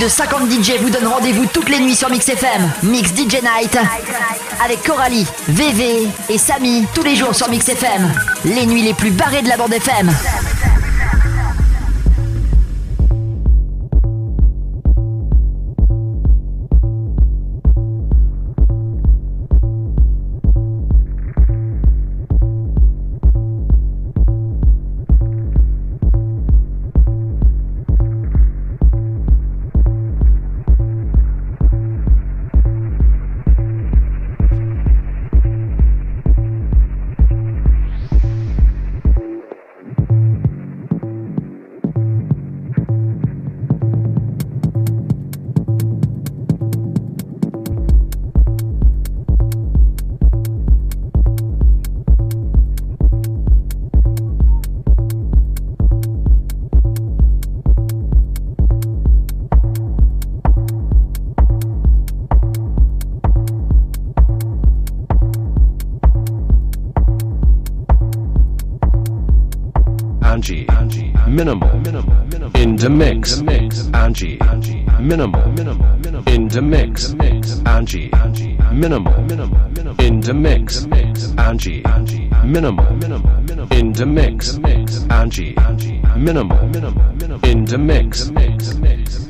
de 50 DJ vous donne rendez-vous toutes les nuits sur Mix FM. Mix DJ Night avec Coralie, VV et Samy tous les jours sur Mix FM. Les nuits les plus barrées de la bande FM. Minimal, in the mix, Angie, minimal, in the mix, Angie, minimal, in the mix, Angie, minimal, in the mix.